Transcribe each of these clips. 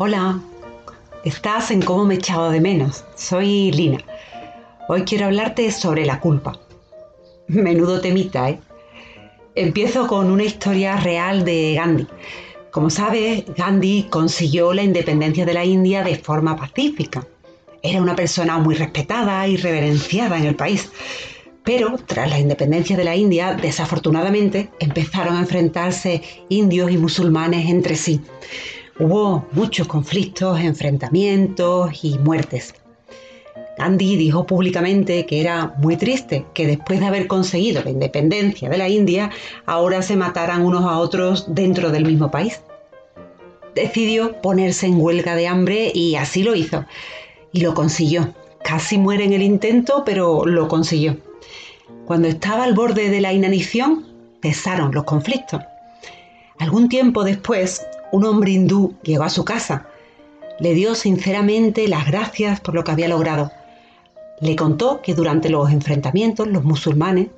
Hola, estás en Cómo me he echado de menos. Soy Lina. Hoy quiero hablarte sobre la culpa. Menudo temita, ¿eh? Empiezo con una historia real de Gandhi. Como sabes, Gandhi consiguió la independencia de la India de forma pacífica. Era una persona muy respetada y reverenciada en el país. Pero tras la independencia de la India, desafortunadamente, empezaron a enfrentarse indios y musulmanes entre sí. Hubo muchos conflictos, enfrentamientos y muertes. Gandhi dijo públicamente que era muy triste que después de haber conseguido la independencia de la India, ahora se mataran unos a otros dentro del mismo país. Decidió ponerse en huelga de hambre y así lo hizo. Y lo consiguió. Casi muere en el intento, pero lo consiguió. Cuando estaba al borde de la inanición, cesaron los conflictos. Algún tiempo después, un hombre hindú llegó a su casa. Le dio sinceramente las gracias por lo que había logrado. Le contó que durante los enfrentamientos los musulmanes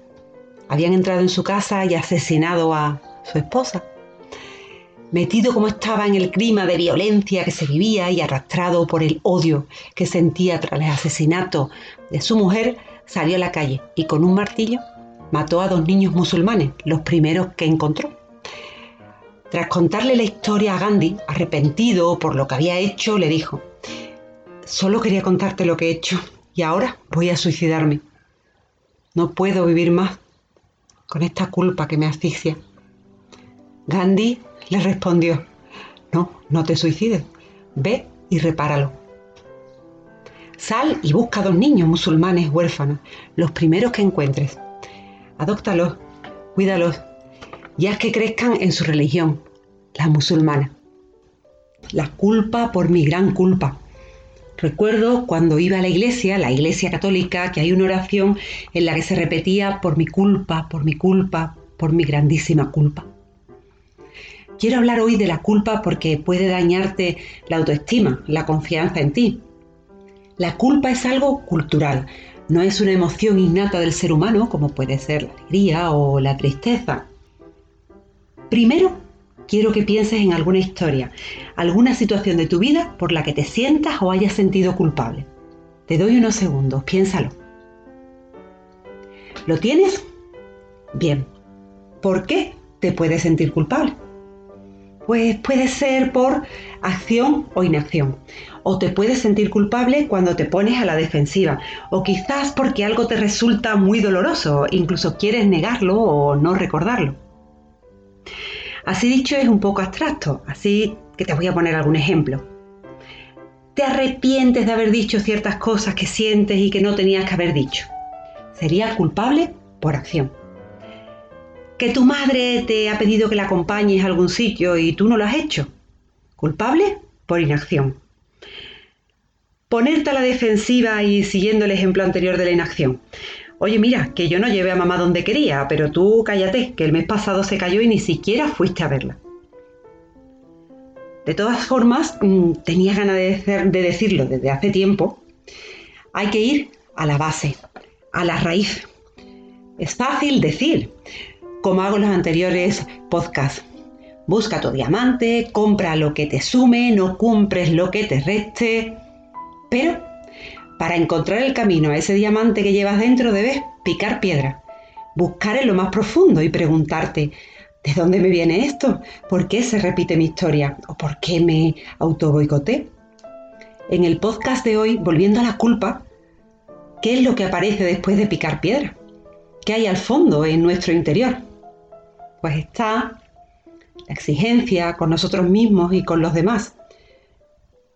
habían entrado en su casa y asesinado a su esposa. Metido como estaba en el clima de violencia que se vivía y arrastrado por el odio que sentía tras el asesinato de su mujer, salió a la calle y con un martillo mató a dos niños musulmanes, los primeros que encontró. Tras contarle la historia a Gandhi, arrepentido por lo que había hecho, le dijo, solo quería contarte lo que he hecho y ahora voy a suicidarme. No puedo vivir más con esta culpa que me asfixia. Gandhi le respondió, no, no te suicides, ve y repáralo. Sal y busca a dos niños musulmanes huérfanos, los primeros que encuentres. Adóptalos, cuídalos y haz que crezcan en su religión, la musulmana. La culpa por mi gran culpa. Recuerdo cuando iba a la iglesia, la iglesia católica, que hay una oración en la que se repetía por mi culpa, por mi culpa, por mi grandísima culpa. Quiero hablar hoy de la culpa porque puede dañarte la autoestima, la confianza en ti. La culpa es algo cultural, no es una emoción innata del ser humano como puede ser la alegría o la tristeza. Primero, quiero que pienses en alguna historia, alguna situación de tu vida por la que te sientas o hayas sentido culpable. Te doy unos segundos, piénsalo. ¿Lo tienes? Bien. ¿Por qué te puedes sentir culpable? Pues puede ser por acción o inacción. O te puedes sentir culpable cuando te pones a la defensiva. O quizás porque algo te resulta muy doloroso, incluso quieres negarlo o no recordarlo. Así dicho es un poco abstracto, así que te voy a poner algún ejemplo. Te arrepientes de haber dicho ciertas cosas que sientes y que no tenías que haber dicho. Sería culpable por acción. Que tu madre te ha pedido que la acompañes a algún sitio y tú no lo has hecho. Culpable por inacción. Ponerte a la defensiva y siguiendo el ejemplo anterior de la inacción. Oye, mira, que yo no llevé a mamá donde quería, pero tú cállate, que el mes pasado se cayó y ni siquiera fuiste a verla. De todas formas, mm, tenía ganas de, de decirlo desde hace tiempo. Hay que ir a la base, a la raíz. Es fácil decir, como hago en los anteriores podcasts. Busca tu diamante, compra lo que te sume, no cumples lo que te reste. Pero para encontrar el camino a ese diamante que llevas dentro debes picar piedra, buscar en lo más profundo y preguntarte, ¿de dónde me viene esto? ¿Por qué se repite mi historia? ¿O por qué me autoboicoté? En el podcast de hoy, volviendo a la culpa, ¿qué es lo que aparece después de picar piedra? ¿Qué hay al fondo en nuestro interior? Pues está la exigencia con nosotros mismos y con los demás.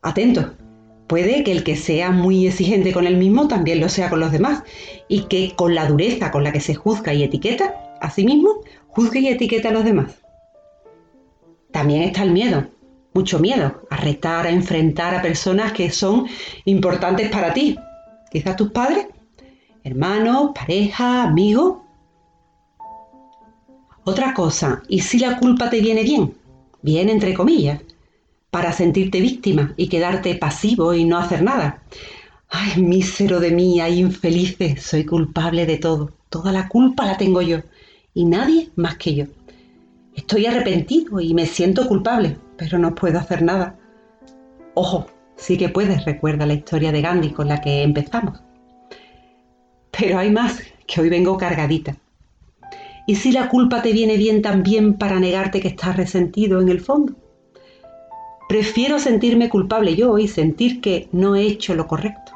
Atentos, Puede que el que sea muy exigente con él mismo también lo sea con los demás y que con la dureza con la que se juzga y etiqueta a sí mismo, juzgue y etiqueta a los demás. También está el miedo, mucho miedo a retar, a enfrentar a personas que son importantes para ti. Quizás tus padres, hermanos, pareja, amigos. Otra cosa, ¿y si la culpa te viene bien? Bien entre comillas para sentirte víctima y quedarte pasivo y no hacer nada. Ay, mísero de mí, ay, infelices, soy culpable de todo. Toda la culpa la tengo yo y nadie más que yo. Estoy arrepentido y me siento culpable, pero no puedo hacer nada. Ojo, sí que puedes, recuerda la historia de Gandhi con la que empezamos. Pero hay más, que hoy vengo cargadita. ¿Y si la culpa te viene bien también para negarte que estás resentido en el fondo? Prefiero sentirme culpable yo y sentir que no he hecho lo correcto.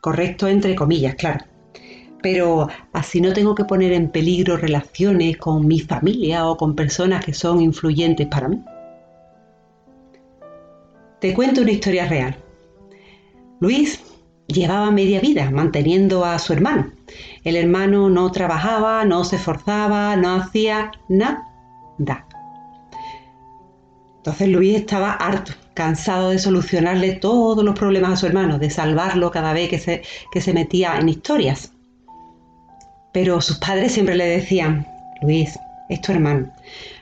Correcto entre comillas, claro. Pero así no tengo que poner en peligro relaciones con mi familia o con personas que son influyentes para mí. Te cuento una historia real. Luis llevaba media vida manteniendo a su hermano. El hermano no trabajaba, no se esforzaba, no hacía nada. Entonces Luis estaba harto, cansado de solucionarle todos los problemas a su hermano, de salvarlo cada vez que se, que se metía en historias. Pero sus padres siempre le decían, Luis, es tu hermano,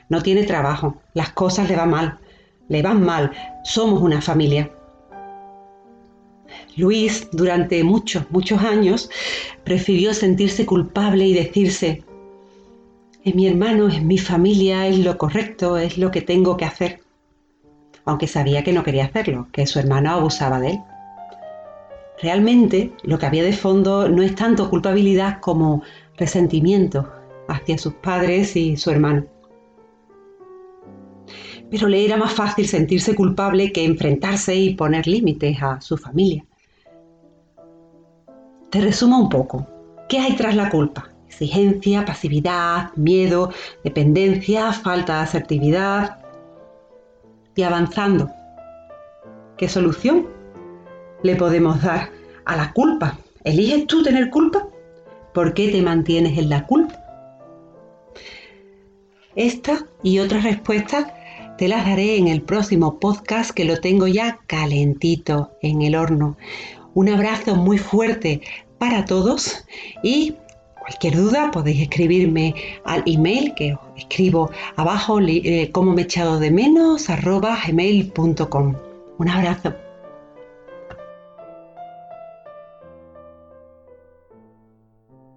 no tiene trabajo, las cosas le van mal, le van mal, somos una familia. Luis, durante muchos, muchos años, prefirió sentirse culpable y decirse, es mi hermano, es mi familia, es lo correcto, es lo que tengo que hacer aunque sabía que no quería hacerlo, que su hermano abusaba de él. Realmente lo que había de fondo no es tanto culpabilidad como resentimiento hacia sus padres y su hermano. Pero le era más fácil sentirse culpable que enfrentarse y poner límites a su familia. Te resumo un poco. ¿Qué hay tras la culpa? Exigencia, pasividad, miedo, dependencia, falta de asertividad, y avanzando. ¿Qué solución le podemos dar a la culpa? ¿Eliges tú tener culpa? ¿Por qué te mantienes en la culpa? Esta y otras respuestas te las daré en el próximo podcast que lo tengo ya calentito en el horno. Un abrazo muy fuerte para todos y Cualquier duda podéis escribirme al email que os escribo abajo, eh, como me echado de menos, arroba gmail.com. Un abrazo.